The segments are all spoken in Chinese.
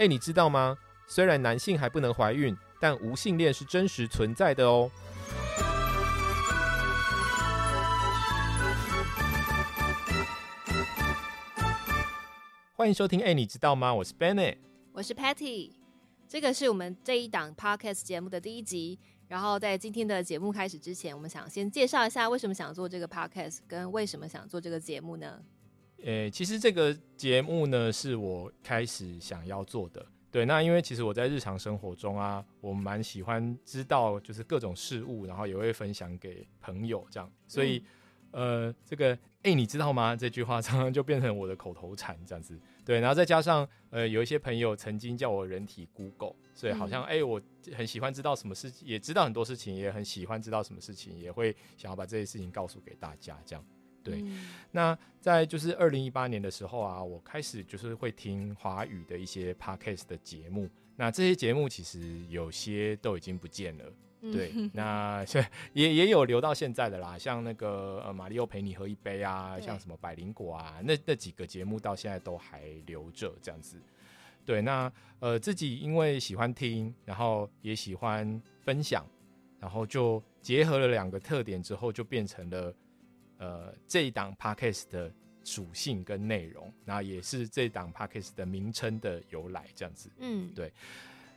哎，你知道吗？虽然男性还不能怀孕，但无性恋是真实存在的哦。欢迎收听，哎，你知道吗？我是 Bennett，我是 Patty。这个是我们这一档 Podcast 节目的第一集。然后在今天的节目开始之前，我们想先介绍一下为什么想做这个 Podcast，跟为什么想做这个节目呢？呃，其实这个节目呢，是我开始想要做的。对，那因为其实我在日常生活中啊，我蛮喜欢知道就是各种事物，然后也会分享给朋友这样，所以呃，这个哎，你知道吗？这句话常常就变成我的口头禅这样子。对，然后再加上呃，有一些朋友曾经叫我人体 Google，所以好像哎，我很喜欢知道什么事，也知道很多事情，也很喜欢知道什么事情，也会想要把这些事情告诉给大家这样。对，那在就是二零一八年的时候啊，我开始就是会听华语的一些 podcast 的节目。那这些节目其实有些都已经不见了，对，那也也有留到现在的啦，像那个呃，马里奥陪你喝一杯啊，像什么百灵果啊，那那几个节目到现在都还留着这样子。对，那呃自己因为喜欢听，然后也喜欢分享，然后就结合了两个特点之后，就变成了。呃，这一档 podcast 的属性跟内容，那也是这档 podcast 的名称的由来，这样子。嗯，对。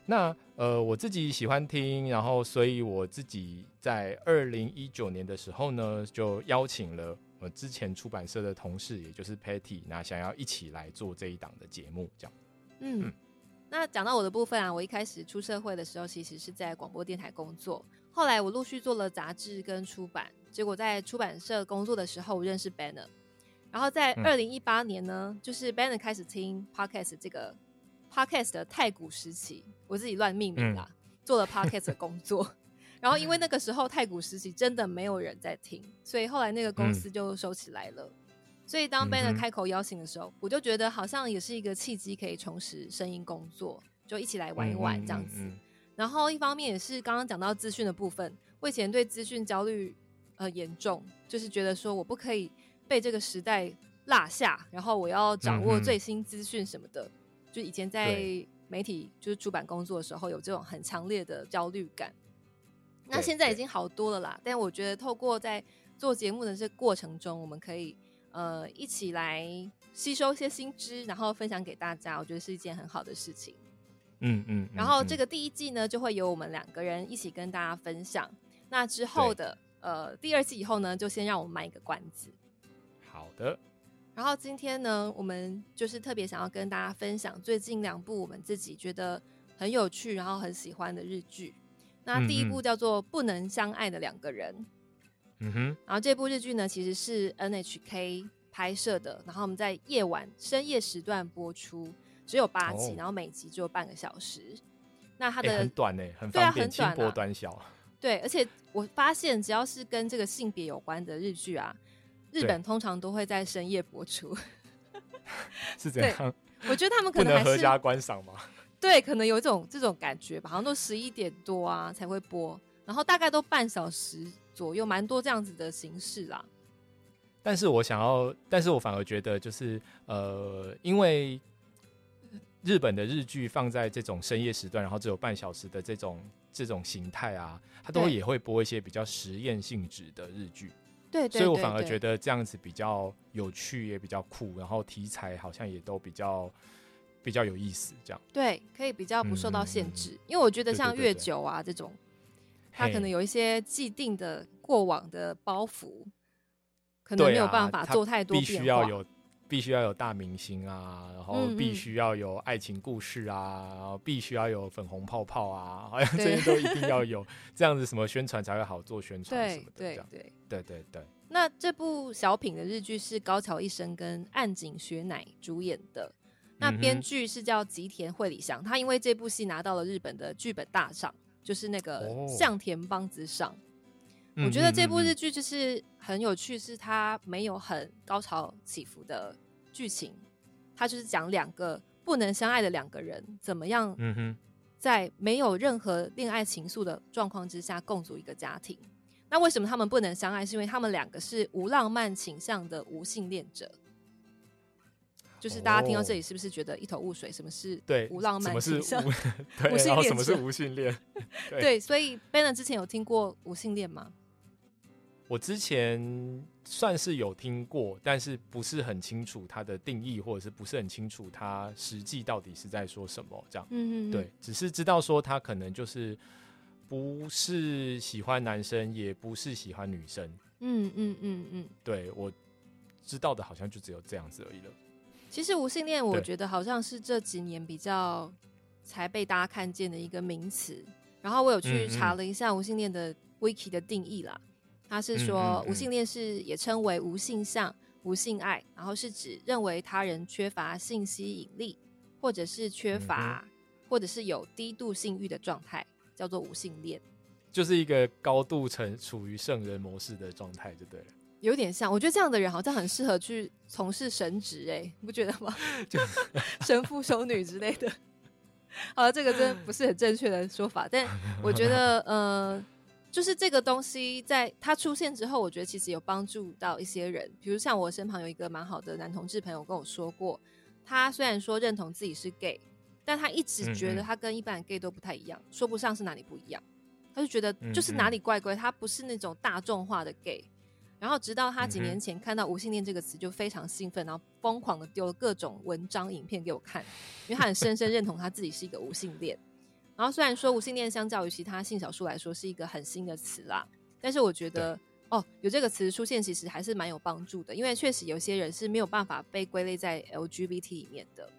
那呃，我自己喜欢听，然后所以我自己在二零一九年的时候呢，就邀请了我之前出版社的同事，也就是 Patty，那想要一起来做这一档的节目，这样。嗯，那讲到我的部分啊，我一开始出社会的时候，其实是在广播电台工作，后来我陆续做了杂志跟出版。结果在出版社工作的时候，我认识 Banner，然后在二零一八年呢，就是 Banner 开始听 Podcast 这个 Podcast 的太古时期，我自己乱命名啦，做了 Podcast 的工作。然后因为那 个时候太古时期真的没有人在听，所以后来那个公司就收起来了。所以当 Banner 开口邀请的时候，我就觉得好像也是一个契机，可以重拾声音工作，就一起来玩一玩这样子。然后一方面也是刚刚讲到资讯的部分，我以前对资讯焦虑。呃，严重就是觉得说我不可以被这个时代落下，然后我要掌握最新资讯什么的。就以前在媒体就是出版工作的时候，有这种很强烈的焦虑感。那现在已经好多了啦。但我觉得透过在做节目的这过程中，我们可以呃一起来吸收一些新知，然后分享给大家。我觉得是一件很好的事情。嗯嗯。然后这个第一季呢，就会由我们两个人一起跟大家分享。那之后的。呃，第二季以后呢，就先让我们卖一个关子。好的。然后今天呢，我们就是特别想要跟大家分享最近两部我们自己觉得很有趣，然后很喜欢的日剧。那第一部叫做《不能相爱的两个人》。嗯哼。然后这部日剧呢，其实是 NHK 拍摄的，然后我们在夜晚深夜时段播出，只有八集，然后每集只有半个小时。那它的很短呢，很方便，轻薄短小。对，而且我发现只要是跟这个性别有关的日剧啊，日本通常都会在深夜播出。是这样？我觉得他们可能还是合家观赏吗？对，可能有一种这种感觉吧，好像都十一点多啊才会播，然后大概都半小时左右，蛮多这样子的形式啦。但是我想要，但是我反而觉得就是呃，因为日本的日剧放在这种深夜时段，然后只有半小时的这种。这种形态啊，他都也会播一些比较实验性质的日剧，对，所以我反而觉得这样子比较有趣，也比较酷，然后题材好像也都比较比较有意思，这样。对，可以比较不受到限制，因为我觉得像月九啊这种，它可能有一些既定的过往的包袱，可能没有办法做太多变化。必须要有大明星啊，然后必须要有爱情故事啊，然后必须要有粉红泡泡啊，好像这些都一定要有，这样子什么宣传才会好做宣传什么的，对对对。对对。那这部小品的日剧是高桥一生跟岸井雪乃主演的，那编剧是叫吉田惠里香，他因为这部戏拿到了日本的剧本大赏，就是那个向田邦子赏。我觉得这部日剧就是很有趣，是它没有很高潮起伏的。剧情，它就是讲两个不能相爱的两个人怎么样，嗯哼在没有任何恋爱情愫的状况之下共组一个家庭。那为什么他们不能相爱？是因为他们两个是无浪漫倾向的无性恋者。就是大家听到这里是不是觉得一头雾水？什么是对无浪漫 什么是无对，然后什么是无性恋？对，所以 Ben 之前有听过无性恋吗？我之前算是有听过，但是不是很清楚它的定义，或者是不是很清楚它实际到底是在说什么这样。嗯嗯，对，只是知道说他可能就是不是喜欢男生，也不是喜欢女生。嗯嗯嗯嗯，对我知道的好像就只有这样子而已了。其实无性恋，我觉得好像是这几年比较才被大家看见的一个名词。然后我有去查了一下无性恋的 wiki 的定义啦。他是说，无性恋是也称为无性向、无性爱，然后是指认为他人缺乏性吸引力，或者是缺乏，或者是有低度性欲的状态，叫做无性恋，就是一个高度成处于圣人模式的状态，就对了。有点像，我觉得这样的人好像很适合去从事神职，哎，你不觉得吗？就 神父、修女之类的。好了，这个真不是很正确的说法，但我觉得，呃。就是这个东西在它出现之后，我觉得其实有帮助到一些人。比如像我身旁有一个蛮好的男同志朋友跟我说过，他虽然说认同自己是 gay，但他一直觉得他跟一般 gay 都不太一样，说不上是哪里不一样。他就觉得就是哪里怪怪，他不是那种大众化的 gay。然后直到他几年前看到无性恋这个词，就非常兴奋，然后疯狂的丢了各种文章、影片给我看，因为他很深深认同他自己是一个无性恋。然后虽然说无性恋相较于其他性少数来说是一个很新的词啦，但是我觉得哦，有这个词出现其实还是蛮有帮助的，因为确实有些人是没有办法被归类在 LGBT 里面的。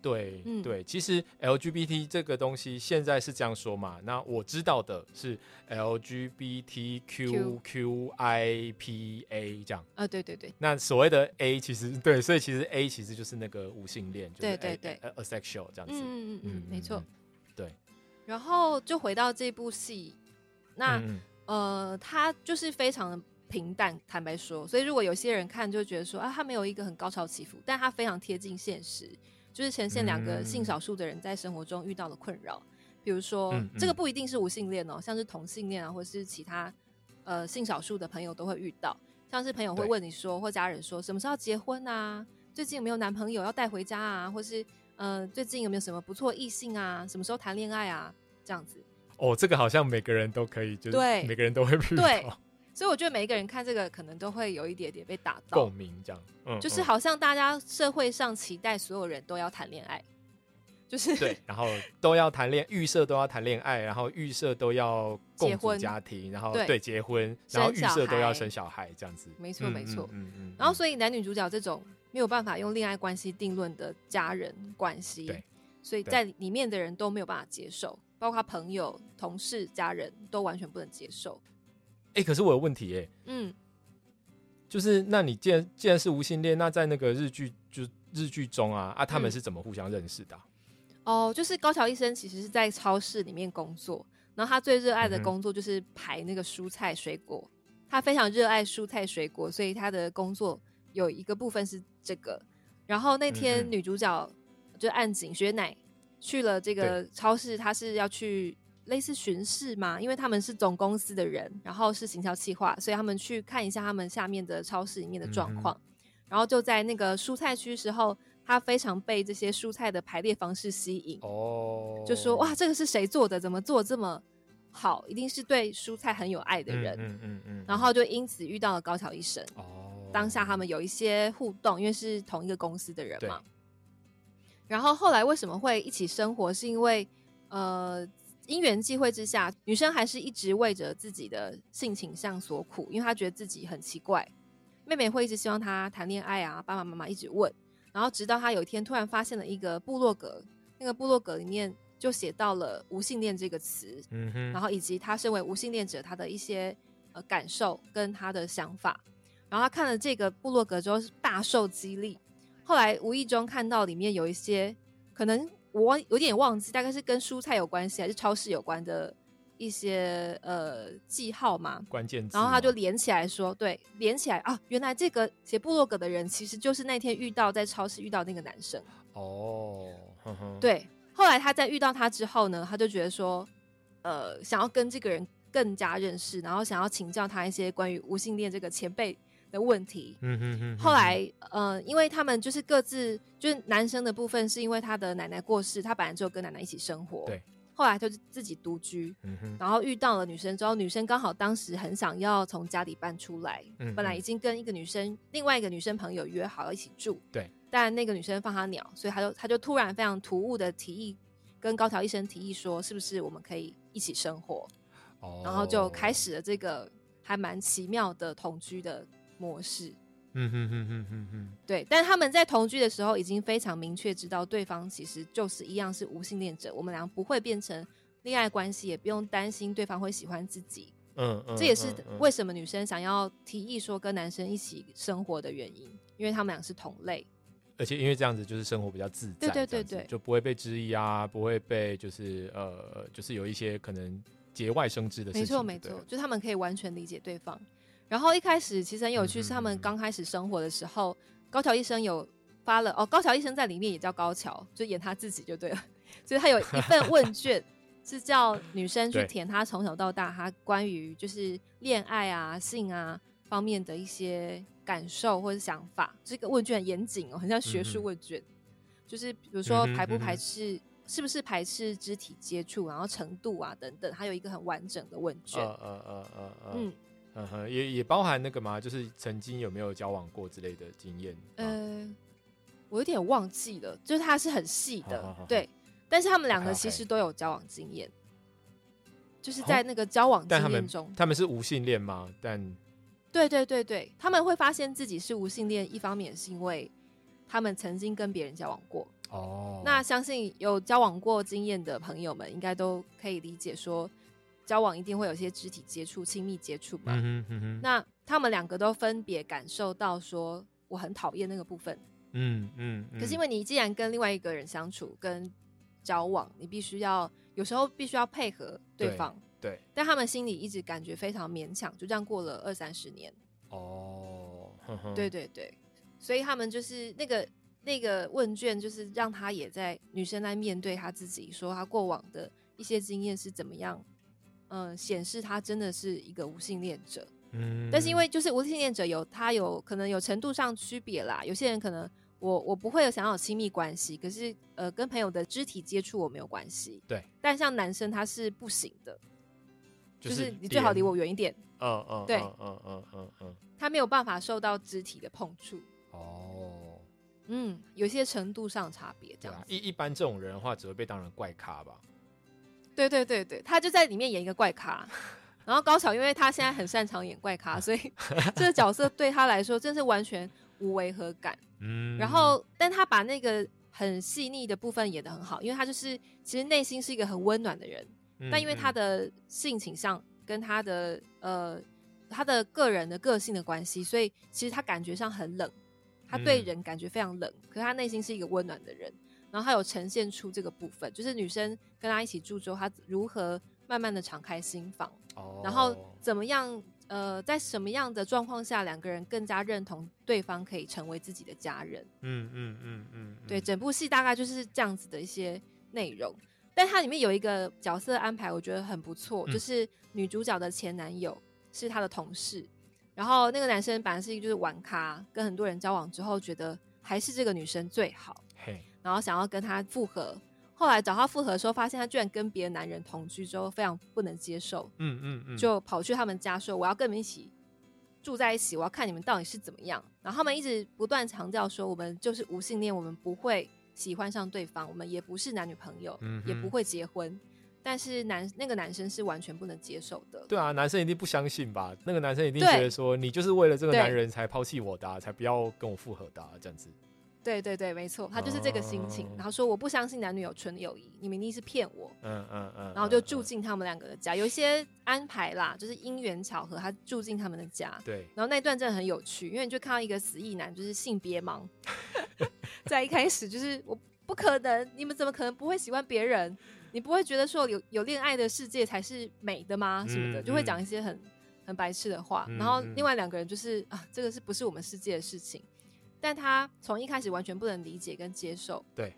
对，对，其实 LGBT 这个东西现在是这样说嘛？那我知道的是 LGBTQQIPA 这样。啊，对对对。那所谓的 A 其实对，所以其实 A 其实就是那个无性恋，对对对，asexual 这样子。嗯嗯嗯，没错。对，然后就回到这部戏，那呃，它就是非常的平淡，坦白说，所以如果有些人看就觉得说啊，它没有一个很高潮起伏，但它非常贴近现实，就是呈现两个性少数的人在生活中遇到的困扰，比如说这个不一定是无性恋哦，像是同性恋啊，或是其他呃性少数的朋友都会遇到，像是朋友会问你说，或家人说什么时候结婚啊？最近有没有男朋友要带回家啊？或是呃，最近有没有什么不错异性啊？什么时候谈恋爱啊？这样子哦，这个好像每个人都可以，就是对每个人都会遇到。对所以我觉得每一个人看这个，可能都会有一点点被打到共鸣，这样。嗯，就是好像大家社会上期待所有人都要谈恋爱，就是 对，然后都要谈恋，预设都要谈恋爱，然后预设都要共婚家庭，然后对结婚，然后预设都要生小孩，这样子。没错，没错。嗯嗯。然后，所以男女主角这种。没有办法用恋爱关系定论的家人关系，所以在里面的人都没有办法接受，包括朋友、同事、家人都完全不能接受。哎，可是我有问题哎，嗯，就是那你既然既然是无性恋，那在那个日剧就日剧中啊啊，他们是怎么互相认识的？哦，就是高桥医生其实是在超市里面工作，然后他最热爱的工作就是排那个蔬菜水果，他非常热爱蔬菜水果，所以他的工作。有一个部分是这个，然后那天女主角就岸井雪乃去了这个超市，她是要去类似巡视嘛，因为他们是总公司的人，然后是行销企划，所以他们去看一下他们下面的超市里面的状况。然后就在那个蔬菜区时候，她非常被这些蔬菜的排列方式吸引，哦，就说哇，这个是谁做的？怎么做这么好？一定是对蔬菜很有爱的人。嗯嗯嗯，然后就因此遇到了高桥医生。哦。当下他们有一些互动，因为是同一个公司的人嘛。然后后来为什么会一起生活？是因为呃因缘际会之下，女生还是一直为着自己的性倾向所苦，因为她觉得自己很奇怪。妹妹会一直希望她谈恋爱啊，爸爸妈妈一直问。然后直到她有一天突然发现了一个部落格，那个部落格里面就写到了无性恋这个词，嗯哼，然后以及她身为无性恋者她的一些呃感受跟她的想法。然后他看了这个部落格之后大受激励，后来无意中看到里面有一些可能我有点忘记，大概是跟蔬菜有关系还是超市有关的一些呃记号嘛，关键字。然后他就连起来说，对，连起来啊，原来这个写部落格的人其实就是那天遇到在超市遇到那个男生。哦，对。后来他在遇到他之后呢，他就觉得说，呃，想要跟这个人更加认识，然后想要请教他一些关于无性恋这个前辈。的问题。嗯哼哼。后来，呃，因为他们就是各自，就是男生的部分是因为他的奶奶过世，他本来就跟奶奶一起生活。对。后来就是自己独居，然后遇到了女生之后，女生刚好当时很想要从家里搬出来，本来已经跟一个女生，另外一个女生朋友约好要一起住。对。但那个女生放他鸟，所以他就他就突然非常突兀的提议，跟高桥医生提议说，是不是我们可以一起生活？哦。然后就开始了这个还蛮奇妙的同居的模式。嗯哼哼哼哼哼。对，但他们在同居的时候，已经非常明确知道对方其实就是一样是无性恋者，我们俩不会变成恋爱关系，也不用担心对方会喜欢自己。嗯嗯。这也是为什么女生想要提议说跟男生一起生活的原因，因为他们俩是同类。而且因为这样子就是生活比较自在，对对对对，就不会被质疑啊，不会被就是呃，就是有一些可能节外生枝的事情。没错没错，就他们可以完全理解对方。然后一开始其实很有趣，是他们刚开始生活的时候，高桥医生有发了哦，高桥医生在里面也叫高桥，就演他自己就对了。所以他有一份问卷是叫女生去填，她从小到大她关于就是恋爱啊、性啊方面的一些。感受或者想法，这个问卷很严谨哦，很像学术问卷。就是比如说排不排斥，是不是排斥肢体接触，然后程度啊等等，还有一个很完整的问卷。呃呃呃呃嗯嗯哼，也也包含那个嘛，就是曾经有没有交往过之类的经验。呃，我有点忘记了，就是他是很细的，对。但是他们两个其实都有交往经验，就是在那个交往经验中，他们是无性恋吗？但对对对对，他们会发现自己是无性恋，一方面是因为他们曾经跟别人交往过。哦，那相信有交往过经验的朋友们，应该都可以理解说，交往一定会有些肢体接触、亲密接触嘛。嗯哼那他们两个都分别感受到说，我很讨厌那个部分。嗯嗯。可是因为你既然跟另外一个人相处、跟交往，你必须要有时候必须要配合对方。对，但他们心里一直感觉非常勉强，就这样过了二三十年。哦，对对对，所以他们就是那个那个问卷，就是让他也在女生在面对他自己，说他过往的一些经验是怎么样，嗯，显示他真的是一个无性恋者。嗯，但是因为就是无性恋者有他有可能有程度上区别啦，有些人可能我我不会有想要亲密关系，可是呃跟朋友的肢体接触我没有关系。对，但像男生他是不行的。就是你最好离我远一点。嗯嗯，对，嗯嗯嗯嗯，他没有办法受到肢体的碰触。哦，嗯，有些程度上差别这样。一一般这种人的话，只会被当成怪咖吧？对对对对，他就在里面演一个怪咖。然后高桥，因为他现在很擅长演怪咖，所以 这个角色对他来说真是完全无违和感。嗯。然后，但他把那个很细腻的部分演的很好，因为他就是其实内心是一个很温暖的人。但因为他的性倾向跟他的呃他的个人的个性的关系，所以其实他感觉上很冷，他对人感觉非常冷，可是他内心是一个温暖的人。然后他有呈现出这个部分，就是女生跟他一起住之后，他如何慢慢的敞开心房，然后怎么样呃在什么样的状况下，两个人更加认同对方可以成为自己的家人。嗯嗯嗯嗯，对，整部戏大概就是这样子的一些内容。但它里面有一个角色安排，我觉得很不错，就是女主角的前男友是她的同事，然后那个男生本来是一个就是玩咖，跟很多人交往之后，觉得还是这个女生最好，然后想要跟他复合，后来找他复合的时候，发现他居然跟别的男人同居之后，非常不能接受，嗯嗯嗯，就跑去他们家说我要跟你们一起住在一起，我要看你们到底是怎么样，然后他们一直不断强调说我们就是无性恋，我们不会。喜欢上对方，我们也不是男女朋友，也不会结婚，但是男那个男生是完全不能接受的。对啊，男生一定不相信吧？那个男生一定觉得说，你就是为了这个男人才抛弃我的，才不要跟我复合的这样子。对对对，没错，他就是这个心情。然后说我不相信男女有纯友谊，你们一定是骗我。嗯嗯嗯。然后就住进他们两个的家，有一些安排啦，就是因缘巧合，他住进他们的家。对。然后那段真的很有趣，因为你就看到一个死意男，就是性别盲，在一开始就是我不可能，你们怎么可能不会喜欢别人？你不会觉得说有有恋爱的世界才是美的吗？什么的，就会讲一些很很白痴的话。然后另外两个人就是啊，这个是不是我们世界的事情？但他从一开始完全不能理解跟接受，对，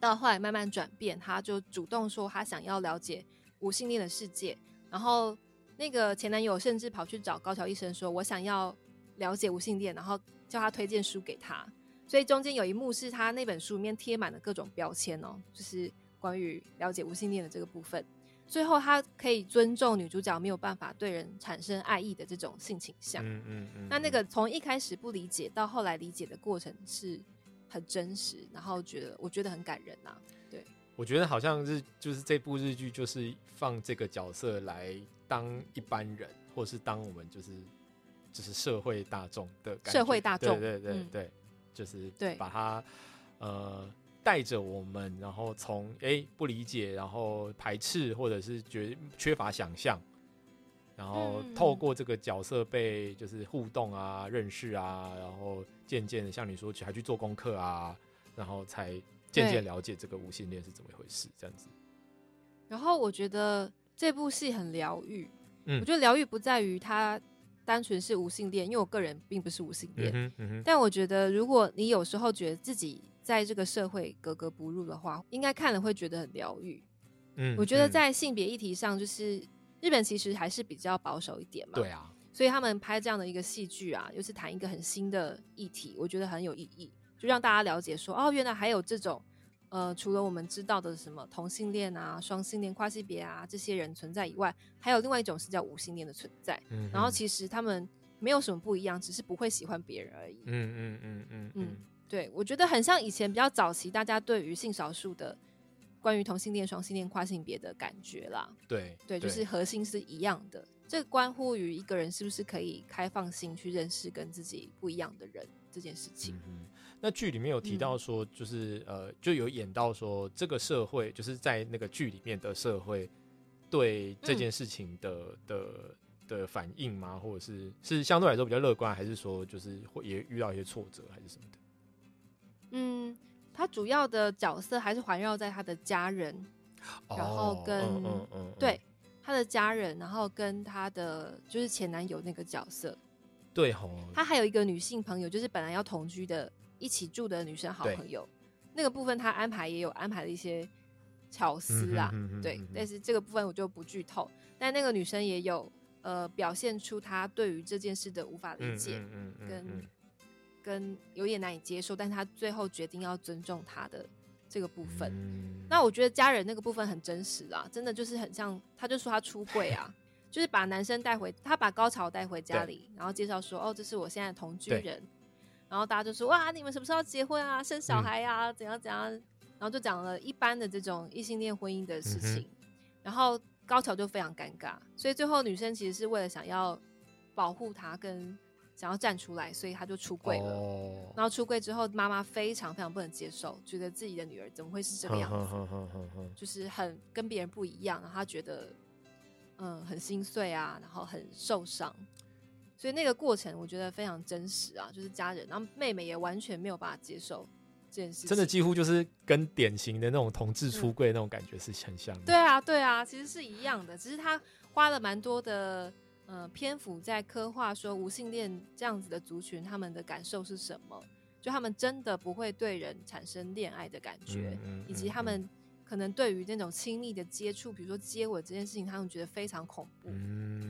到后来慢慢转变，他就主动说他想要了解无性恋的世界。然后那个前男友甚至跑去找高桥医生说：“我想要了解无性恋，然后叫他推荐书给他。所以中间有一幕是他那本书里面贴满了各种标签哦，就是关于了解无性恋的这个部分。最后他可以尊重女主角没有办法对人产生爱意的这种性倾向。嗯嗯嗯。那那个从一开始不理解到后来理解的过程是很真实，然后觉得我觉得很感人呐。对，我觉得好像是就是这部日剧就是放这个角色来当一般人，或是当我们就是就是社会大众的社会大众，对对对对。就是对把他呃带着我们，然后从哎不理解，然后排斥，或者是觉缺乏想象，然后透过这个角色被就是互动啊、认识啊，然后渐渐的像你说，还去做功课啊，然后才渐渐了解这个无性恋是怎么一回事，这样子。然后我觉得这部戏很疗愈，嗯，我觉得疗愈不在于它。单纯是无性恋，因为我个人并不是无性恋，嗯嗯但我觉得如果你有时候觉得自己在这个社会格格不入的话，应该看了会觉得很疗愈。嗯，我觉得在性别议题上，就是日本其实还是比较保守一点嘛。对啊，所以他们拍这样的一个戏剧啊，又是谈一个很新的议题，我觉得很有意义，就让大家了解说，哦，原来还有这种。呃，除了我们知道的什么同性恋啊、双性恋、跨性别啊这些人存在以外，还有另外一种是叫无性恋的存在。嗯，然后其实他们没有什么不一样，只是不会喜欢别人而已。嗯嗯嗯嗯嗯，对，我觉得很像以前比较早期大家对于性少数的关于同性恋、双性恋、跨性别的感觉啦。对对，就是核心是一样的。这关乎于一个人是不是可以开放性去认识跟自己不一样的人这件事情。那剧里面有提到说，就是呃，就有演到说，这个社会就是在那个剧里面的社会对这件事情的的的反应吗？或者是是相对来说比较乐观，还是说就是会也遇到一些挫折，还是什么的？嗯，他主要的角色还是环绕在他的家人，然后跟对他的家人，然后跟他的就是前男友那个角色，对吼，他还有一个女性朋友，就是本来要同居的。一起住的女生好朋友，那个部分他安排也有安排了一些巧思啊，对，但是这个部分我就不剧透。但那个女生也有呃表现出她对于这件事的无法理解，跟跟有点难以接受，但是他最后决定要尊重他的这个部分。那我觉得家人那个部分很真实啊，真的就是很像，他就说他出柜啊，就是把男生带回，他把高潮带回家里，然后介绍说，哦，这是我现在同居人。然后大家就说哇，你们什么时候结婚啊？生小孩呀？怎样怎样？然后就讲了一般的这种异性恋婚姻的事情。然后高潮就非常尴尬，所以最后女生其实是为了想要保护他，跟想要站出来，所以他就出柜了。然后出柜之后，妈妈非常非常不能接受，觉得自己的女儿怎么会是这个样子？就是很跟别人不一样，然后他觉得嗯很心碎啊，然后很受伤。所以那个过程我觉得非常真实啊，就是家人，然后妹妹也完全没有办法接受这件事，真的几乎就是跟典型的那种同志出柜那种感觉是很像的。对啊，对啊，其实是一样的，只是他花了蛮多的呃篇幅在刻画说无性恋这样子的族群他们的感受是什么，就他们真的不会对人产生恋爱的感觉，以及他们。可能对于那种亲密的接触，比如说接吻这件事情，他们觉得非常恐怖，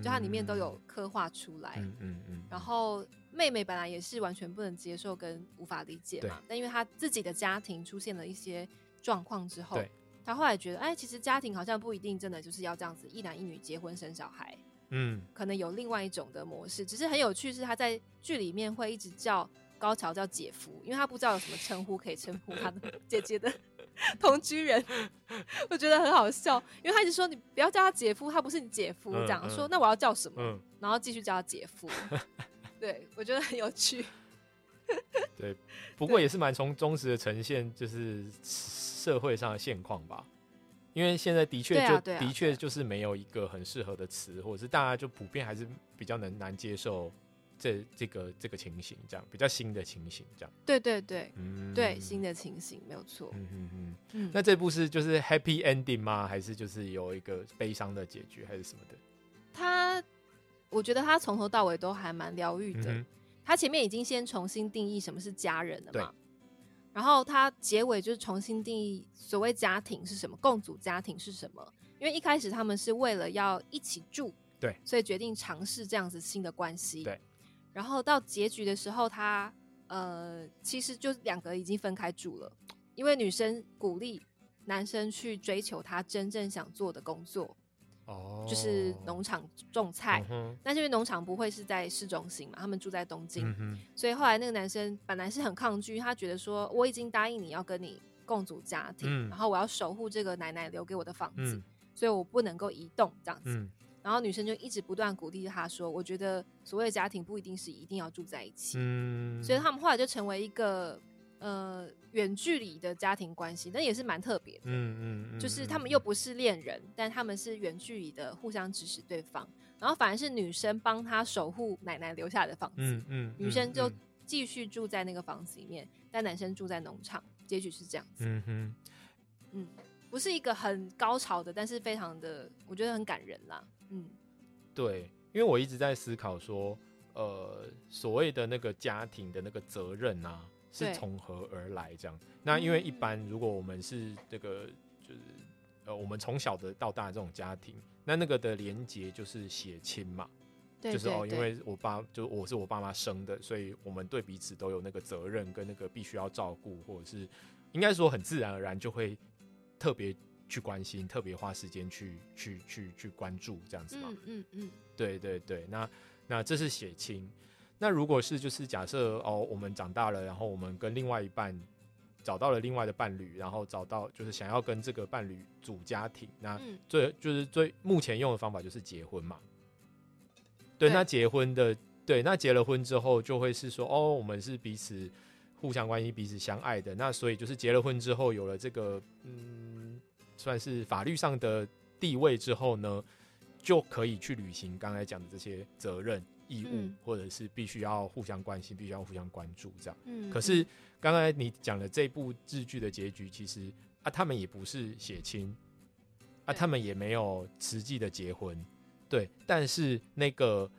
就它里面都有刻画出来。嗯嗯嗯。然后妹妹本来也是完全不能接受跟无法理解嘛，但因为她自己的家庭出现了一些状况之后，她后来觉得，哎，其实家庭好像不一定真的就是要这样子一男一女结婚生小孩。嗯。可能有另外一种的模式，只是很有趣，是他在剧里面会一直叫高桥叫姐夫，因为他不知道有什么称呼可以称呼他的 姐姐的。同居人，我觉得很好笑，因为他一直说你不要叫他姐夫，他不是你姐夫，这样说，那我要叫什么？然后继续叫他姐夫，对我觉得很有趣。对，不过也是蛮从忠实的呈现，就是社会上的现况吧。因为现在的确就的确就是没有一个很适合的词，或者是大家就普遍还是比较能难接受。这这个这个情形，这样比较新的情形，这样对对对，嗯，对新的情形没有错，嗯嗯嗯。那这部是就是 happy ending 吗？还是就是有一个悲伤的结局，还是什么的？他，我觉得他从头到尾都还蛮疗愈的。他前面已经先重新定义什么是家人了嘛，然后他结尾就是重新定义所谓家庭是什么，共组家庭是什么？因为一开始他们是为了要一起住，对，所以决定尝试这样子新的关系，对。然后到结局的时候，他呃，其实就两个已经分开住了，因为女生鼓励男生去追求他真正想做的工作，哦，就是农场种菜。嗯哼。但是因为农场不会是在市中心嘛，他们住在东京，嗯所以后来那个男生本来是很抗拒，他觉得说我已经答应你要跟你共组家庭，嗯。然后我要守护这个奶奶留给我的房子，嗯。所以我不能够移动这样子。嗯。然后女生就一直不断鼓励他说：“我觉得所谓的家庭不一定是一定要住在一起。嗯，所以他们后来就成为一个呃远距离的家庭关系，那也是蛮特别的。嗯嗯嗯，就是他们又不是恋人，但他们是远距离的互相支持对方，然后反而是女生帮他守护奶奶留下来的房子，嗯嗯，女生就嗯继续住在那个房子里面，但男生住在农场，结局是这样子。嗯哼，嗯，不是一个很高潮的，但是非常的，我觉得很感人啦。嗯，对，因为我一直在思考说，呃，所谓的那个家庭的那个责任啊，是对从何而来？这样，那因为一嗯般如果我们是这个，就是呃，我们从小的到大的这种家庭，那那个的连结就是血亲嘛，对就是哦，因为我爸就我是我爸妈生的，所以我们对彼此都有那个责任跟那个必须要照顾，或者是应该说很自然而然就会特别去关心，特别花时间去去去去关注这样子嘛。嗯嗯嗯，对对对，那那这是血亲。那如果是就是假设哦，我们长大了，然后我们跟另外一半找到了另外的伴侣，然后找到就是想要跟这个伴侣组家庭，那嗯最就是最目前用的方法就是结婚嘛。对，对那结婚的对，那结了婚之后就会是说哦，我们是彼此互相关心、彼此相爱的。那所以就是结了婚之后，有了这个嗯，算是法律上的地位之后呢，就可以去履行刚才讲的这些责任、义务，嗯。或者是必须要互相关心、必须要互相关注这样。嗯，可是刚才你讲的这部日剧的结局，其实啊，他们也不是血亲，啊，他们也没有实际的结婚，对，但是那个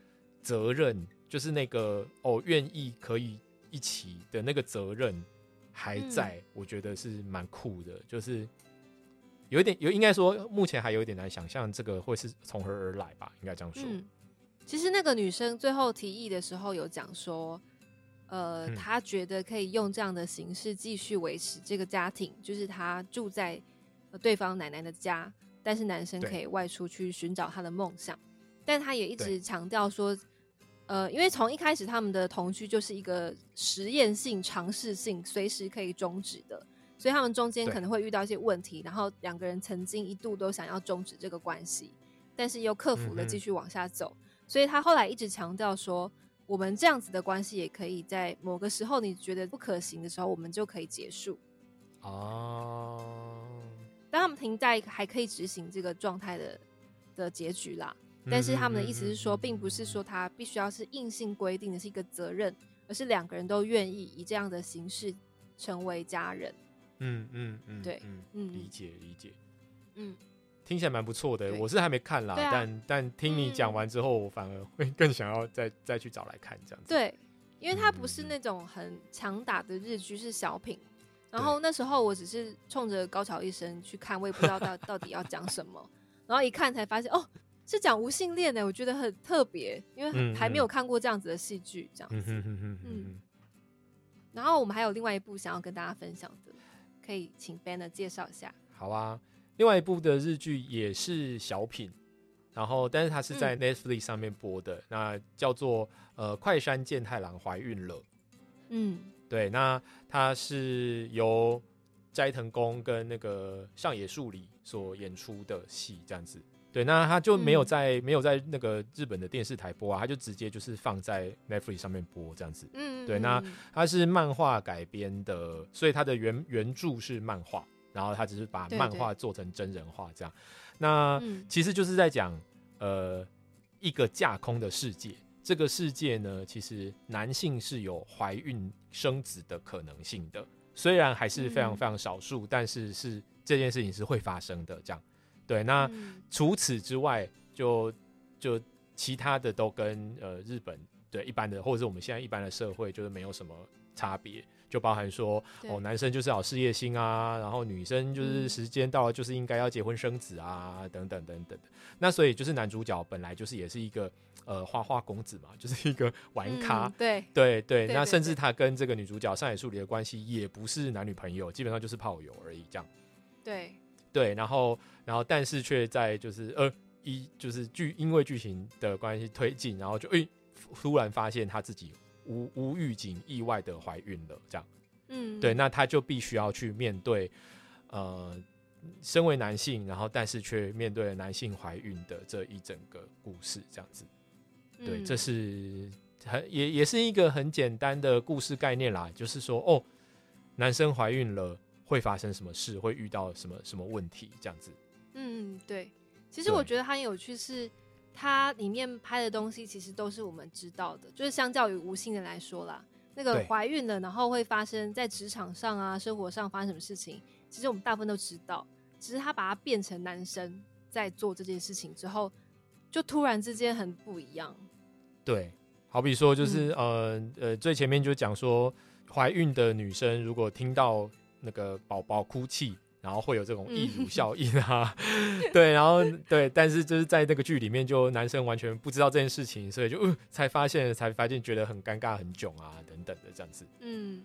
责任，就是那个哦，愿意可以一起的那个责任还嗯。在，我觉得是蛮酷的，就是有一点有，应该说目前还有一点难想象这个会是从何而来吧，应该这样说，嗯，其实那个女生最后提议的时候有讲说，呃，嗯。她觉得可以用这样的形式继续维持这个家庭，就是她住在呃对方奶奶的家，但是男生对。可以外出去寻找他的梦想，但她也一对。直强调说。呃，因为从一开始他们的同居就是一个实验性、尝试性，随时可以终止的，所以他们中间对。可能会遇到一些问题，然后两个人曾经一度都想要终止这个关系，但是又克服了嗯哼。继续往下走。所以他后来一直强调说，我们这样子的关系也可以在某个时候你觉得不可行的时候，我们就可以结束。哦，当他们停在还可以执行这个状态的的结局啦。但是他们的意思是说，嗯并不是说他必须要是硬性规定的是一个责任，而是两个人都愿意以这样的形式成为家人。嗯嗯嗯，对嗯，嗯理解理解。嗯，听起来蛮不错的，我是还没看啦，啊但但听你讲完之后，我反而会更想要再再去找来看这样子。对，因为它不是那种很强打的日剧，是小品。然后那时候我只是冲着高桥医生去看，我也不知道到 到底要讲什么，然后一看才发现哦，是讲无性恋的，我觉得很特别，因为嗯还没有看过这样子的戏剧这样子。嗯，然后我们还有另外一部想要跟大家分享的，可以请 Banner 介绍一下。好啊。另外一部的日剧也是小品，然后但是它是在嗯 Netflix 上面播的，那叫做呃快山健太郎怀孕了。嗯对，那它是由斋藤工跟那个上野树里所演出的戏，这样子。对，那他就没有嗯在、没有在那个日本的电视台播啊，他就直接就是放在 Netflix 上面播这样子。嗯，对那嗯它是漫画改编的，所以它的原原著是漫画，然后他只是把漫画做成真人化这样。那嗯其实就是在讲呃一个架空的世界。这个世界呢，其实男性是有怀孕生子的可能性的，虽然还是非常嗯非常少数，但是是这件事情是会发生的。这样，对。那嗯除此之外，就就其他的都跟呃日本对一般的，或者是我们现在一般的社会，就是没有什么差别。就包含说哦，男生就是要事业心啊，然后女生就是嗯时间到了就是应该要结婚生子啊，等等等等的。那所以就是男主角本来就是也是一个呃花花公子嘛，就是一个玩咖。嗯对，对对，那甚至他跟这个女主角上野树里的关系也不是男女朋友，基本上就是炮友而已，这样。对，对，然后然后但是却在就是呃一就是剧因为剧情的关系推进，然后就诶、突然发现他自己无无预警意外的怀孕了，这样。嗯，对，那他就必须要去面对呃身为男性，然后但是却面对了男性怀孕的这一整个故事，这样子。对，嗯这是很也也是一个很简单的故事概念啦，就是说哦，男生怀孕了会发生什么事，会遇到什么什么问题，这样子。嗯，对。其实我觉得它很有趣，是它里面拍的东西其实都是我们知道的，就是相较于无性的来说啦，那个怀孕了，然后会发生在职场上啊、生活上发生什么事情，其实我们大部分都知道，只是他把它变成男生在做这件事情之后，就突然之间很不一样。对，好比说就是、嗯。呃呃，最前面就讲说，怀孕的女生如果听到那个宝宝哭泣，然后会有这种溢乳嗯效应啊，对，然后对，但是就是在那个剧里面，就男生完全不知道这件事情，所以就、呃、才发现，才发现觉得很尴尬、很囧啊等等的这样子。嗯，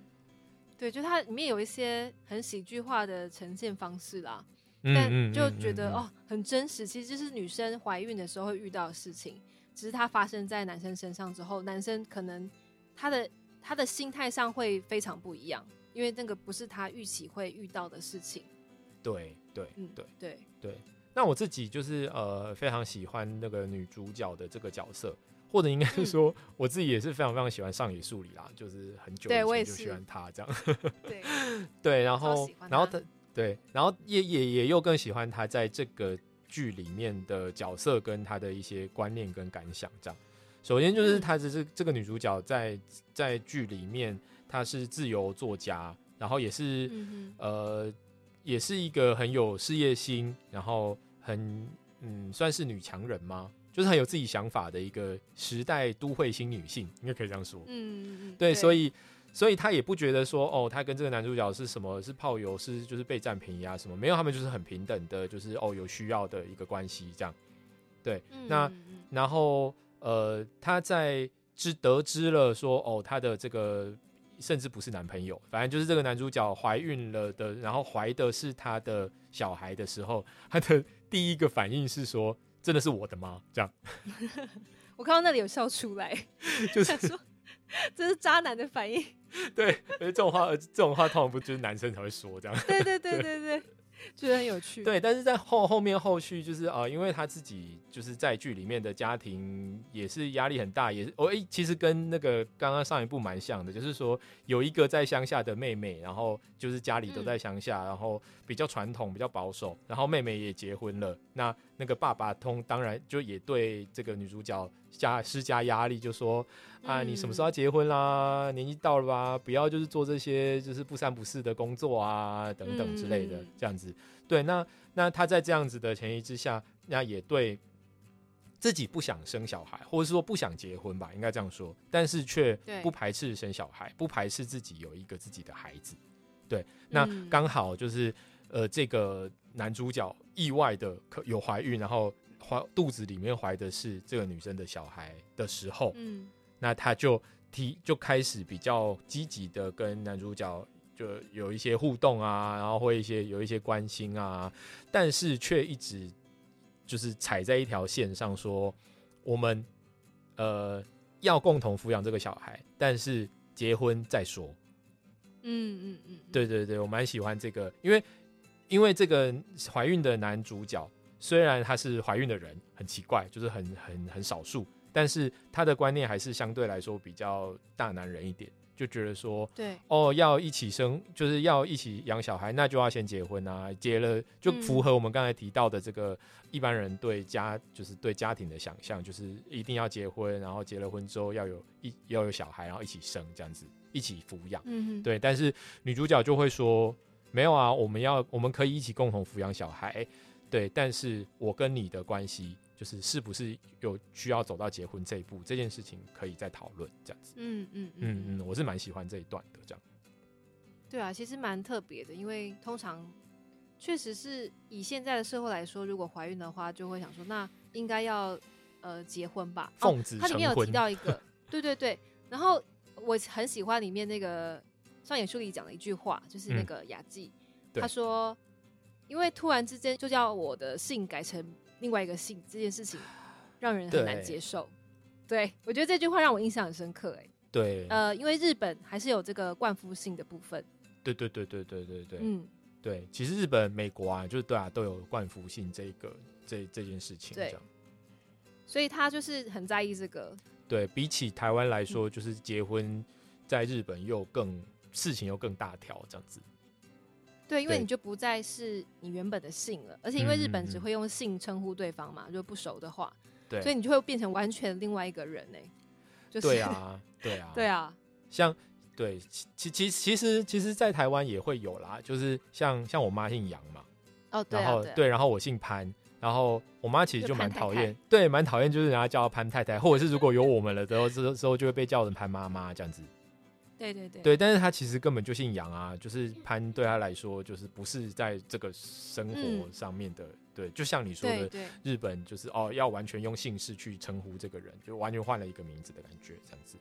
对，就它里面有一些很喜剧化的呈现方式啦。嗯但就觉得、哦，很真实。其实就是女生怀孕的时候会遇到的事情，只是它发生在男生身上之后，男生可能他的他的心态上会非常不一样，因为那个不是他预期会遇到的事情。对对嗯，对对，对。那我自己就是呃非常喜欢那个女主角的这个角色，或者应该是说、我自己也是非常非常喜欢上野树里啦，就是很久以前就喜欢她这样。对，对，然超后然后她对，然后也也也又更喜欢她在这个剧里面的角色跟她的一些观念跟感想。这样，首先就是嗯她的这这个女主角在在剧里面她是自由作家，然后也是、嗯呃也是一个很有事业心，然后很嗯算是女强人吗？就是很有自己想法的一个时代都会新女性，应该可以这样说。哼，嗯嗯，对，所以以所以他也不觉得说哦，他跟这个男主角是什么是炮友，是就是被占便宜啊什么，没有，他们就是很平等的，就是哦有需要的一个关系这样。对，那嗯然后呃，他在知得知了说哦，他的这个甚至不是男朋友，反正就是这个男主角怀孕了的，然后怀的是他的小孩的时候，他的第一个反应是说。真的是我的吗？这样 我看到那里有笑出来，就是说这是渣男的反应。对，而这种话，呃这种话通常不就是男生才会说这样？对对对对对，觉得很有趣。对，但是在后后面后续就是呃，因为他自己就是在剧里面的家庭也是压力很大，也是哦诶，其实跟那个刚刚上一部蛮像的，就是说有一个在乡下的妹妹，然后就是家里都在乡下，然后比较传统、比较保守，然后妹妹也结婚了，那那个爸爸通当然就也对这个女主角加施加压力，就说啊，你什么时候要结婚啦？年纪到了吧，不要就是做这些就是不三不四的工作啊，等等之类的嗯，这样子。对，那那他在这样子的前提之下，那也对自己不想生小孩，或者是说不想结婚吧，应该这样说，但是却不排斥生小孩，不排斥自己有一个自己的孩子。对，那嗯刚好就是呃，这个男主角意外的可有怀孕，然后怀肚子里面怀的是这个女生的小孩的时候，嗯那他就提就开始比较积极的跟男主角就有一些互动啊，然后会一些有一些关心啊，但是却一直就是踩在一条线上说，我们呃要共同抚养这个小孩，但是结婚再说。嗯嗯嗯，对对对，我蛮喜欢这个，因为因为这个怀孕的男主角虽然他是怀孕的人，很奇怪，就是很很很少数，但是他的观念还是相对来说比较大男人一点，就觉得说对，哦要一起生，就是要一起养小孩，那就要先结婚啊，结了就符合我们刚才提到的这个一般人对家就是对家庭的想象，就是一定要结婚，然后结了婚之后要有一要有小孩，然后一起生这样子，一起抚养。嗯哼，对，但是女主角就会说，没有啊，我们要我们可以一起共同抚养小孩，对，但是我跟你的关系就是是不是有需要走到结婚这一步，这件事情可以再讨论，这样子。嗯嗯嗯嗯，我是蛮喜欢这一段的，这样。对啊，其实蛮特别的，因为通常确实是以现在的社会来说，如果怀孕的话，就会想说，那应该要呃结婚吧？奉子它里面有提到一个，对对对，然后我很喜欢里面那个上野树里讲的一句话，就是那嗯个雅纪，对他说，因为突然之间就叫我的姓改成另外一个姓，这件事情让人很难接受。对。我觉得这句话让我印象很深刻、哎，对，呃，因为日本还是有这个冠夫姓的部分，对对对对对对对。嗯，对，其实日本、美国啊，就是对啊，都有冠夫姓这个这这件事情，对。这样。所以他就是很在意这个，对比起台湾来嗯。说，就是结婚在日本又更事情又更大条这样子。对，因为你就不再是你原本的姓了，而且因为日本只会用姓称呼对方嘛，如果不熟的话，对，所以你就会变成完全另外一个人呢、就是对，啊，对啊，对啊，像对其其其实其实，在台湾也会有啦，就是像像我妈姓杨嘛，哦，对啊，然后对啊，然后我姓潘，然后我妈其实就蛮讨厌，对，蛮讨厌，就是人家叫她潘太太，或者是如果有我们了之后，之之后就会被叫成潘妈妈这样子。对对对，对，但是他其实根本就姓杨啊，就是潘对他来说，就是不是在这个生活嗯。上面的，对，就像你说的，对。对日本就是哦，要完全用姓氏去称呼这个人，就完全换了一个名字的感觉，这样子。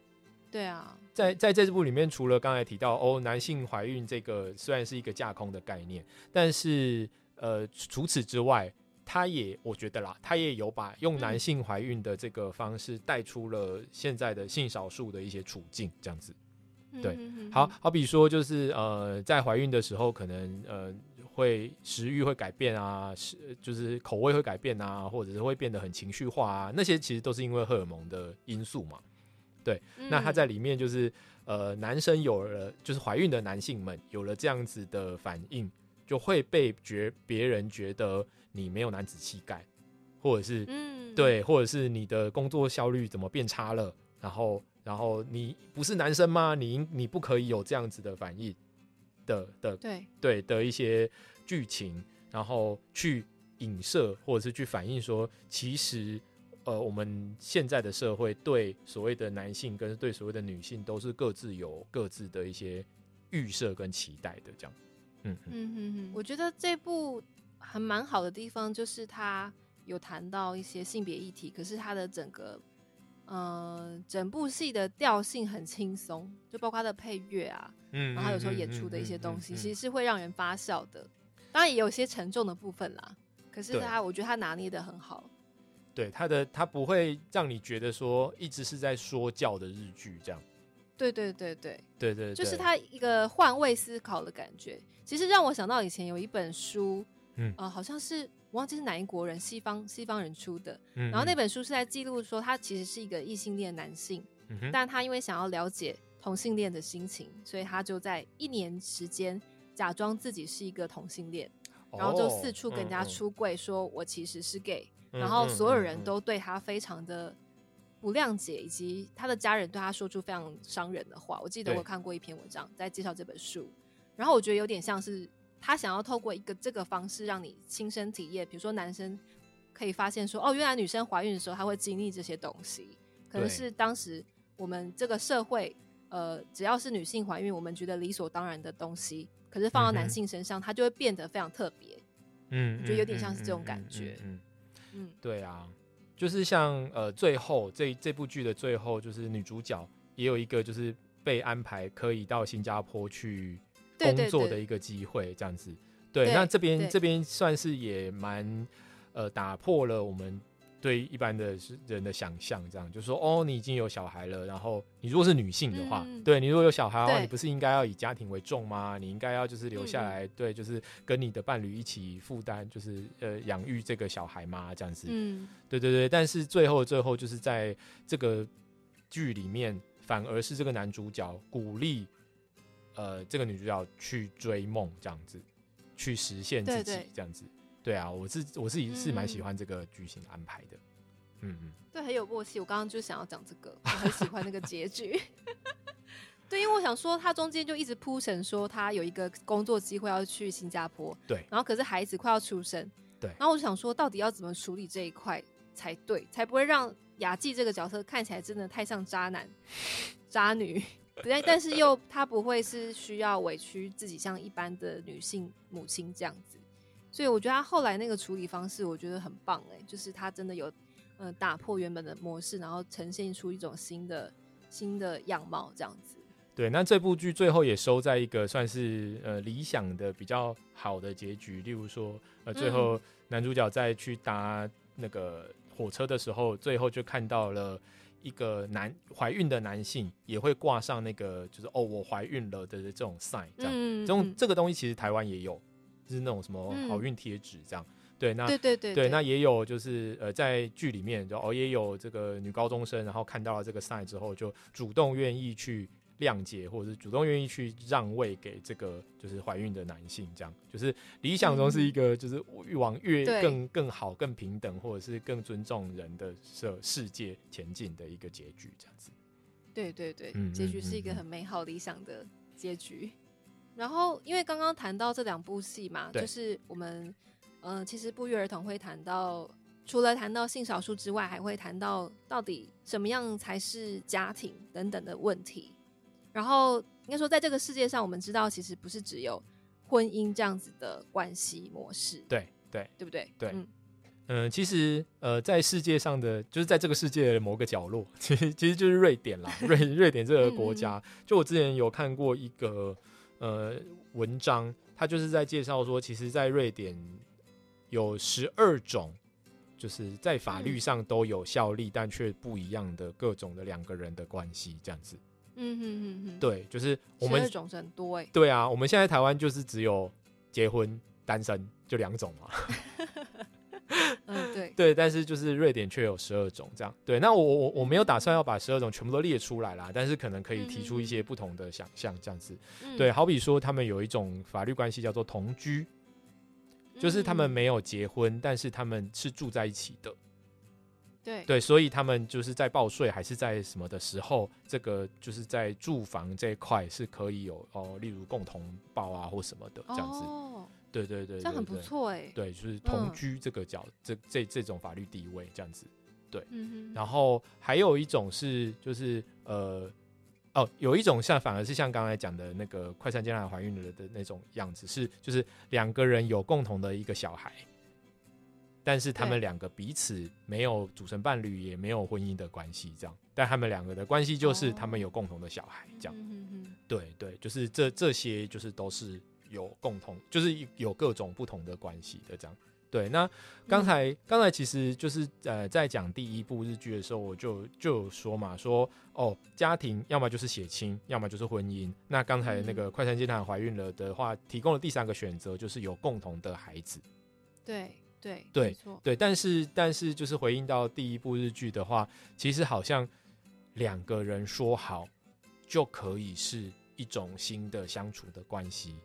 对啊，在在这部里面，除了刚才提到哦，男性怀孕这个虽然是一个架空的概念，但是呃，除此之外，他也我觉得啦，他也有把用男嗯性怀孕的这个方式带出了现在的性少数的一些处境，这样子。对嗯哼哼好好比说，就是呃，在怀孕的时候，可能呃会食欲会改变啊，是就是口味会改变啊，或者是会变得很情绪化啊，那些其实都是因为荷尔蒙的因素嘛。对那他嗯在里面就是呃，男生有了就是怀孕的男性们有了这样子的反应，就会被觉别人觉得你没有男子气概，或者是嗯，对，或者是你的工作效率怎么变差了？然后，然后你不是男生吗？你你不可以有这样子的反应的的对，对的一些剧情，然后去影射或者是去反映说，其实呃，我们现在的社会对所谓的男性跟对所谓的女性都是各自有各自的一些预设跟期待的，这样。嗯嗯，嗯哼哼，我觉得这部还蛮好的地方就是它有谈到一些性别议题，可是它的整个呃整部戏的调性很轻松，就包括它的配乐啊，嗯然后有时候演出的一些东西，其实实是会让人发笑的。当然也有些沉重的部分啦，可是对他我觉得他拿捏的很好。对他的他不会让你觉得说一直是在说教的日剧这样。对对对对，对对对，就是他一个换位思考的感觉。其实让我想到以前有一本书，嗯呃，好像是我忘记是哪一国人，西方西方人出的。嗯，然后那本书是在记录说，他其实是一个异性恋男性，嗯但他因为想要了解同性恋的心情，所以他就在一年时间假装自己是一个同性恋，然后就四处跟人家，出柜，说我其实是 gay，、嗯然后所有人都对他非常的不谅解，以及他的家人对他说出非常伤人的话。我记得我看过一篇文章在介绍这本书，然后我觉得有点像是他想要透过一个这个方式让你亲身体验，比如说男生可以发现说，哦，原来女生怀孕的时候她会经历这些东西，可能是当时我们这个社会。呃，只要是女性怀孕，我们觉得理所当然的东西，可是放到男性身上，它就会变得非常特别。嗯，就有点嗯像是这种感觉嗯，嗯嗯，对啊，就是像呃，最后这这部剧的最后，就是女主角也有一个就是被安排可以到新加坡去工作的一个机会，这样子。对，对那这边对这边算是也蛮呃打破了我们对一般的是人的想象，这样就说哦，你已经有小孩了，然后你如果是女性的话，嗯对你如果有小孩的话，你不是应该要以家庭为重吗？你应该要就是留下来，对，就是跟你的伴侣一起负担，就是呃养育这个小孩吗？这样子。嗯，对对对，但是最后最后就是在这个剧里面，反而是这个男主角鼓励呃这个女主角去追梦，这样子去实现自己，这样子。对啊，我是我自己是蛮喜嗯欢这个剧情安排的。嗯嗯，对，很有默契。我刚刚就想要讲这个，我很喜欢那个结局。对，因为我想说，他中间就一直铺陈说他有一个工作机会要去新加坡，对然后可是孩子快要出生，对然后我就想说，到底要怎么处理这一块才对，才不会让雅纪这个角色看起来真的太像渣男、渣女。但但是又她不会是需要委屈自己像一般的女性母亲这样子，所以我觉得她后来那个处理方式我觉得很棒哎，就是她真的有呃打破原本的模式，然后呈现出一种新的新的样貌这样子。对，那这部剧最后也收在一个算是呃理想的比较好的结局，例如说呃最后男主角在去搭那个火车的时候，最后就看到了一个男怀孕的男性也会挂上那个就是哦我怀孕了的这种 sign，这样这种这个东西其实台湾也有，就是那种什么好运贴纸这样。对，那对对对对，那也有就是呃在剧里面就哦也有这个女高中生，然后看到了这个 sign 之后，就主动愿意去。谅解，或者是主动愿意去让位给这个就是怀孕的男性，这样就是理想中是一个就是往越更更好、更平等，或者是更尊重人的世世界前进的一个结局，这样子。对对对，结局是一个很美好理想的结局。然后，因为刚刚谈到这两部戏嘛，就是我们嗯，其实不约而同会谈到，除了谈到性少数之外，还会谈到到底什么样才是家庭等等的问题。然后应该说，在这个世界上，我们知道其实不是只有婚姻这样子的关系模式。对对，对不对？对，嗯嗯，其实呃，在世界上的，就是在这个世界的某个角落，其实其实就是瑞典啦，瑞 瑞典这个国家。就我之前有看过一个呃文章，他就是在介绍说，其实，在瑞典有十二种，就是在法律上都有效力，但却不一样的各种的两个人的关系，这样子。嗯哼哼哼，对，就是我们种很多哎。对啊，我们现在台湾就是只有结婚、单身就两种嘛。嗯，对 对，但是就是瑞典却有十二种这样。对，那我我我没有打算要把十二种全部都列出来啦，但是可能可以提出一些不同的想象这样子。对，好比说他们有一种法律关系叫做同居，就是他们没有结婚，但是他们是住在一起的。对对，所以他们就是在报税还是在什么的时候，这个就是在住房这一块是可以有哦，例如共同报啊或什么的这样子。哦，对对对，这样很不错哎。对，就是同居这个角，这这这种法律地位这样子。对，嗯然后还有一种是，就是呃，哦，有一种像反而是像刚才讲的那个快餐店怀孕了的那种样子，是就是两个人有共同的一个小孩。但是他们两个彼此没有组成伴侣，也没有婚姻的关系，这样。但他们两个的关系就是他们有共同的小孩，这样。对对，就是这这些就是都是有共同，就是有各种不同的关系的这样。对，那刚才刚才其实就是呃在讲第一部日剧的时候，我就就有说嘛，说哦家庭要么就是血亲，要么就是婚姻。那刚才那个快餐鸡蛋怀孕了的话，提供了第三个选择，就是有共同的孩子。对。对对对，但是但是就是回应到第一部日剧的话，其实好像两个人说好就可以是一种新的相处的关系。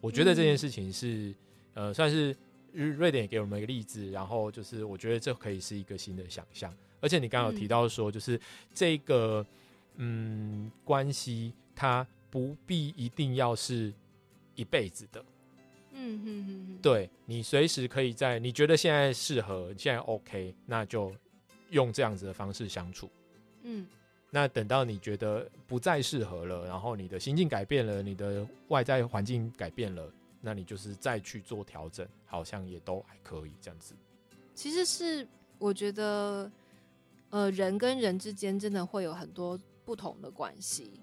我觉得这件事情是呃，算是瑞典也给我们一个例子，然后就是我觉得这可以是一个新的想象。而且你刚刚有提到说，就是这个嗯关系，它不必一定要是一辈子的。嗯哼哼哼，对你随时可以在你觉得现在适合，现在 OK，那就用这样子的方式相处。嗯，那等到你觉得不再适合了，然后你的心境改变了，你的外在环境改变了，那你就是再去做调整，好像也都还可以这样子。其实是我觉得，呃，人跟人之间真的会有很多不同的关系，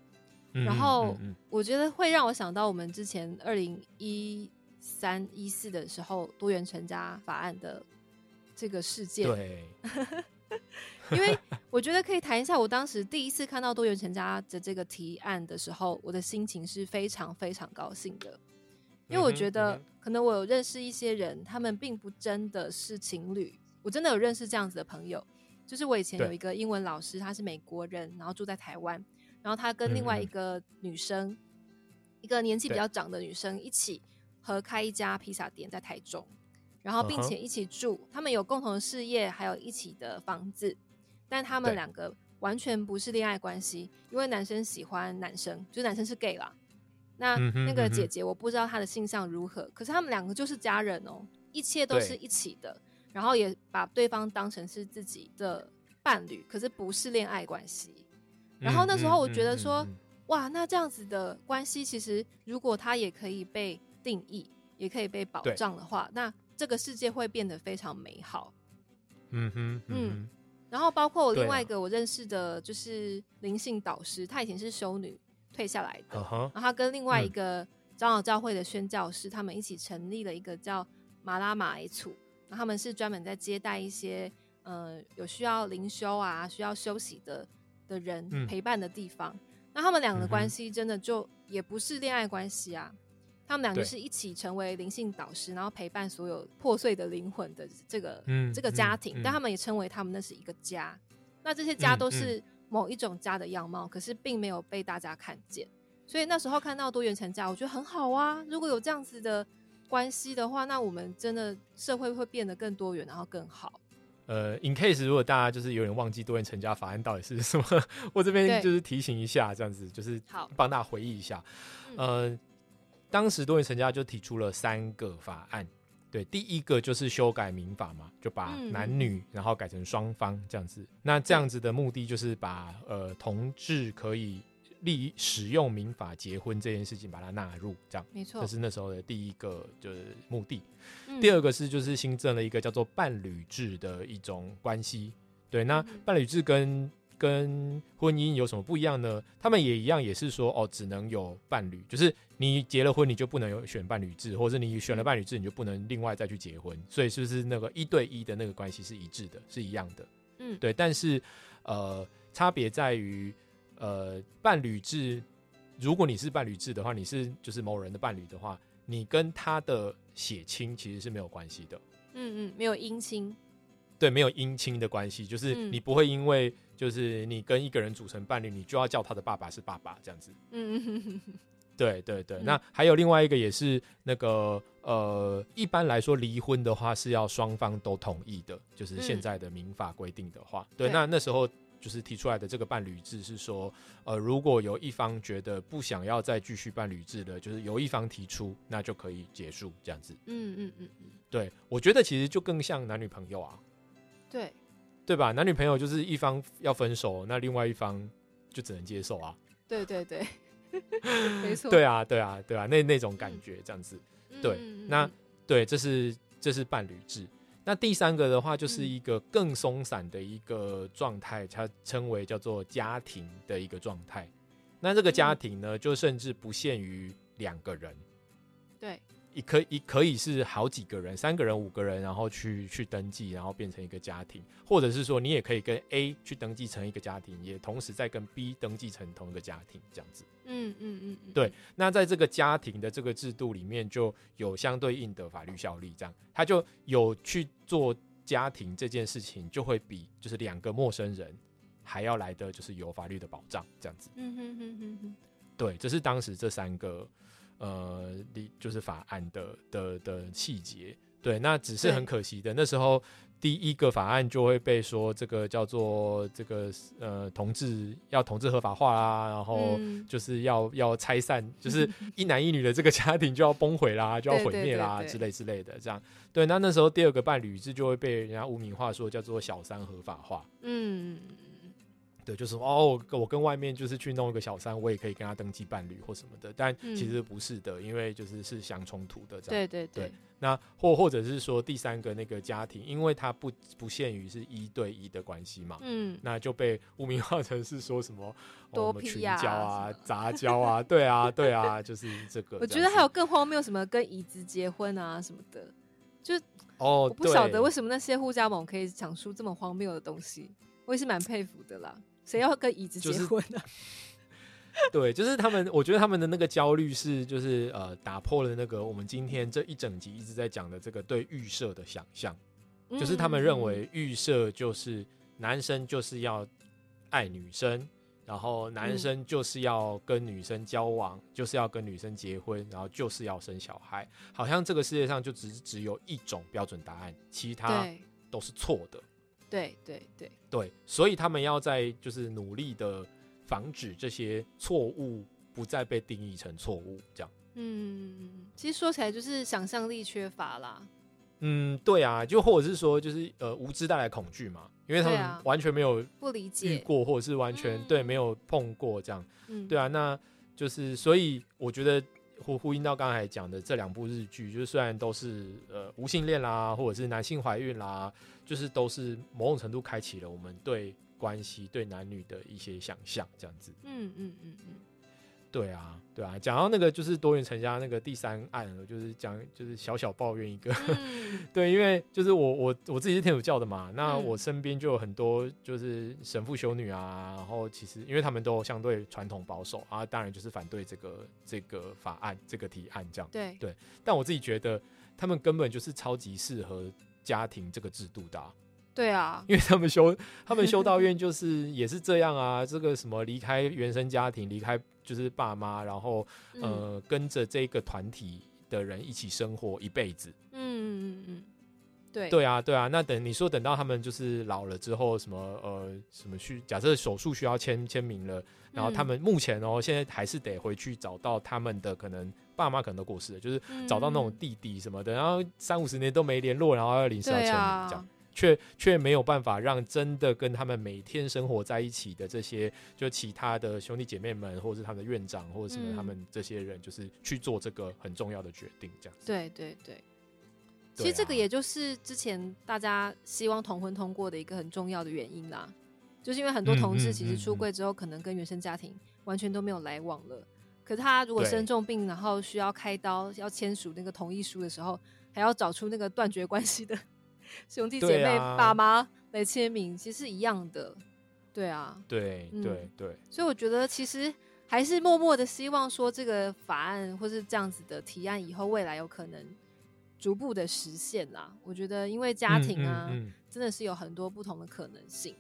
然后我觉得会让我想到我们之前二零一。三一四的时候，多元成家法案的这个事件，对，因为我觉得可以谈一下，我当时第一次看到多元成家的这个提案的时候，我的心情是非常非常高兴的，因为我觉得可能我有认识一些人，他们并不真的是情侣，我真的有认识这样子的朋友，就是我以前有一个英文老师，他是美国人，然后住在台湾，然后他跟另外一个女生，一个年纪比较长的女生一起。合开一家披萨店在台中，然后并且一起住，他们有共同的事业，还有一起的房子，但他们两个完全不是恋爱关系，因为男生喜欢男生，就是男生是 gay 啦。那那个姐姐我不知道她的性向如何，可是他们两个就是家人哦，一切都是一起的，然后也把对方当成是自己的伴侣，可是不是恋爱关系。然后那时候我觉得说。哇，那这样子的关系，其实如果他也可以被定义，也可以被保障的话，那这个世界会变得非常美好。嗯哼，嗯。然后包括我另外一个我认识的，就是灵性导师，她以前是修女退下来的，然后她跟另外一个长老教会的宣教师，他们一起成立了一个叫马拉马埃处，然后他们是专门在接待一些呃有需要灵修啊、需要休息的的人陪伴的地方。那他们两个关系真的就也不是恋爱关系啊。他们两个是一起成为灵性导师，然后陪伴所有破碎的灵魂的这个这个家庭，但他们也称为他们那是一个家。那这些家都是某一种家的样貌，可是并没有被大家看见。所以那时候看到多元成家，我觉得很好啊。如果有这样子的关系的话，那我们真的社会会变得更多元，然后更好。呃，in case 如果大家就是有点忘记多元成家法案到底是什么，我这边就是提醒一下，这样子就是好帮大家回忆一下，呃。当时多元成家就提出了三个法案，对，第一个就是修改民法嘛，就把男女然后改成双方这样子。那这样子的目的就是把呃同志可以利使用民法结婚这件事情把它纳入，这样。没错，这是那时候的第一个就是目的。第二个是就是新增了一个叫做伴侣制的一种关系，对，那伴侣制跟跟婚姻有什么不一样呢？他们也一样，也是说哦，只能有伴侣，就是你结了婚，你就不能有选伴侣制，或者你选了伴侣制，你就不能另外再去结婚。所以是不是那个一对一的那个关系是一致的，是一样的？嗯，对。但是呃，差别在于呃，伴侣制，如果你是伴侣制的话，你是就是某人的伴侣的话，你跟他的血亲其实是没有关系的。嗯嗯，没有姻亲。对，没有姻亲的关系，就是你不会因为就是你跟一个人组成伴侣，你就要叫他的爸爸是爸爸这样子。嗯，对对对。那还有另外一个也是那个呃，一般来说离婚的话是要双方都同意的，就是现在的民法规定的话。对，那那时候就是提出来的这个伴侣制是说，呃，如果有一方觉得不想要再继续伴侣制了，就是由一方提出，那就可以结束这样子。嗯嗯嗯嗯。对，我觉得其实就更像男女朋友啊。对，对吧？男女朋友就是一方要分手，那另外一方就只能接受啊。对对对，没错。对啊，对啊，对啊，那那种感觉这样子。对，那对，这是这是伴侣制。那第三个的话，就是一个更松散的一个状态，它称为叫做家庭的一个状态。那这个家庭呢，就甚至不限于两个人。对。也可以可以是好几个人，三个人、五个人，然后去去登记，然后变成一个家庭，或者是说你也可以跟 A 去登记成一个家庭，也同时再跟 B 登记成同一个家庭，这样子。嗯嗯嗯嗯。对，那在这个家庭的这个制度里面，就有相对应的法律效力，这样他就有去做家庭这件事情，就会比就是两个陌生人还要来的就是有法律的保障，这样子。嗯哼哼哼哼。对，这是当时这三个。呃，立就是法案的的的细节，对，那只是很可惜的。那时候第一个法案就会被说这个叫做这个呃同志要同志合法化啦，然后就是要要拆散，就是一男一女的这个家庭就要崩毁啦，就要毁灭啦之类之类的，这样。对，那那时候第二个伴侣制就会被人家污名化，说叫做小三合法化。嗯。对，就是哦，我跟外面就是去弄一个小三，我也可以跟他登记伴侣或什么的，但其实不是的，因为就是是相冲突的这样。对对对。那或或者是说第三个那个家庭，因为它不不限于是一对一的关系嘛，嗯，那就被污名化成是说什么多群交啊、杂交啊，对啊，对啊，就是这个。我觉得还有更荒谬，什么跟椅子结婚啊什么的，就哦，我不晓得为什么那些互加盟可以讲出这么荒谬的东西，我也是蛮佩服的啦。谁要跟椅子结婚呢？对，就是他们。我觉得他们的那个焦虑是，就是呃，打破了那个我们今天这一整集一直在讲的这个对预设的想象。就是他们认为预设就是男生就是要爱女生，然后男生就是要跟女生交往，就是要跟女生结婚，然后就是要生小孩。好像这个世界上就只只有一种标准答案，其他都是错的。对对对对，所以他们要在就是努力的防止这些错误不再被定义成错误，这样。嗯，其实说起来就是想象力缺乏啦。嗯，对啊，就或者是说，就是呃，无知带来恐惧嘛，因为他们完全没有不理遇解，过，或者是完全、嗯对没有碰过这样。嗯，对啊，那就是所以我觉得呼呼应到刚才讲的这两部日剧，就是虽然都是呃无性恋啦，或者是男性怀孕啦，就是都是某种程度开启了我们对关系、对男女的一些想象，这样子。嗯嗯嗯嗯，对啊，对啊，讲到那个就是多元成家那个第三案，我就是讲就是小小抱怨一个，嗯 对，因为就是我我我自己是天主教的嘛，那嗯我身边就有很多就是神父修女啊，然后其实因为他们都相对传统保守啊，当然就是反对这个这个法案这个提案这样。对对，但我自己觉得他们根本就是超级适合家庭这个制度的啊、对啊，因为他们修 他们修道院就是也是这样啊，这个什么离开原生家庭，离开就是爸妈，然后嗯。呃跟着这个团体的人一起生活一辈子。嗯嗯嗯嗯，对对啊，对啊，那等你说等到他们就是老了之后，什么呃什么需假设手术需要签签名了，然后他嗯们目前哦现在还是得回去找到他们的可能爸妈可能都过世了，就是找到那种嗯弟弟什么的，然后三五十年都没联络，然后要临时要对签名这样啊。，却却没有办法让真的跟他们每天生活在一起的这些，就其他的兄弟姐妹们，或者是他们的院长，或者什么嗯他们这些人，就是去做这个很重要的决定，这样子。对对对。其实这个啊也就是之前大家希望同婚通过的一个很重要的原因啦，就是因为很多嗯同志其实出嗯。柜之后，可能跟原生家庭完全都没有来往了。可是他如果生重病，然后需要开刀，要签署那个同意书的时候，还要找出那个断绝关系的 兄弟姐妹、啊。爸妈来签名，其实是一样的。对啊，对嗯。对对，所以我觉得其实还是默默的希望说，这个法案或是这样子的提案，以后未来有可能逐步的实现啦。我觉得，因为家嗯庭啊，嗯嗯真的是有很多不同的可能性。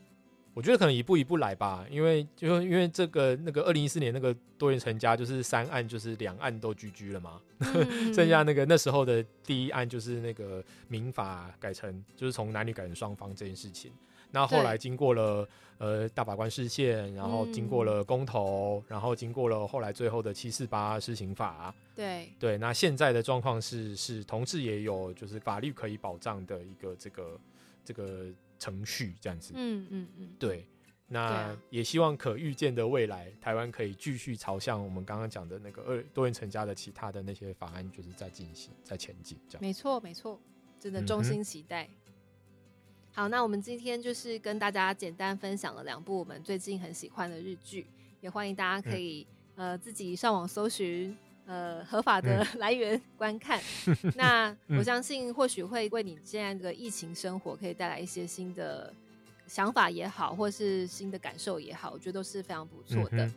我觉得可能一步一步来吧，因为就因为这个那个二零一四年那个多元成家，就是三案就是两案都居居了嘛，嗯 剩下那个那时候的第一案就是那个民法改成就是从男女改成双方这件事情。那后来经过了呃大法官释宪，然后经过了公投，然后经过了后来最后的七四八施行法，对，对，那现在的状况是是同志也有就是法律可以保障的一个这个这个程序这样子。嗯嗯嗯，对，那啊。也希望可预见的未来，台湾可以继续朝向我们刚刚讲的那个二多元成家的其他的那些法案，就是在进行，在前进这样。没错没错，真的衷心期待。好，那我们今天就是跟大家简单分享了两部我们最近很喜欢的日剧，也欢迎大家可以、呃自己上网搜寻呃合法的 来源 观看。那我相信或许会为你现在这个疫情生活可以带来一些新的想法也好，或是新的感受也好，我觉得都是非常不错的。嗯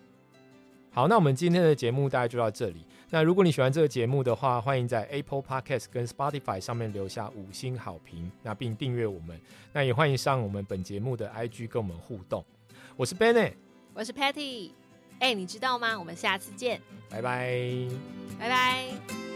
好，那我们今天的节目大概就到这里。那如果你喜欢这个节目的话，欢迎在 Apple Podcast 跟 Spotify 上面留下五星好评，那并订阅我们。那也欢迎上我们本节目的 IG 跟我们互动。我是 Benny，我是 Patty，哎、你知道吗？我们下次见，拜拜。拜拜。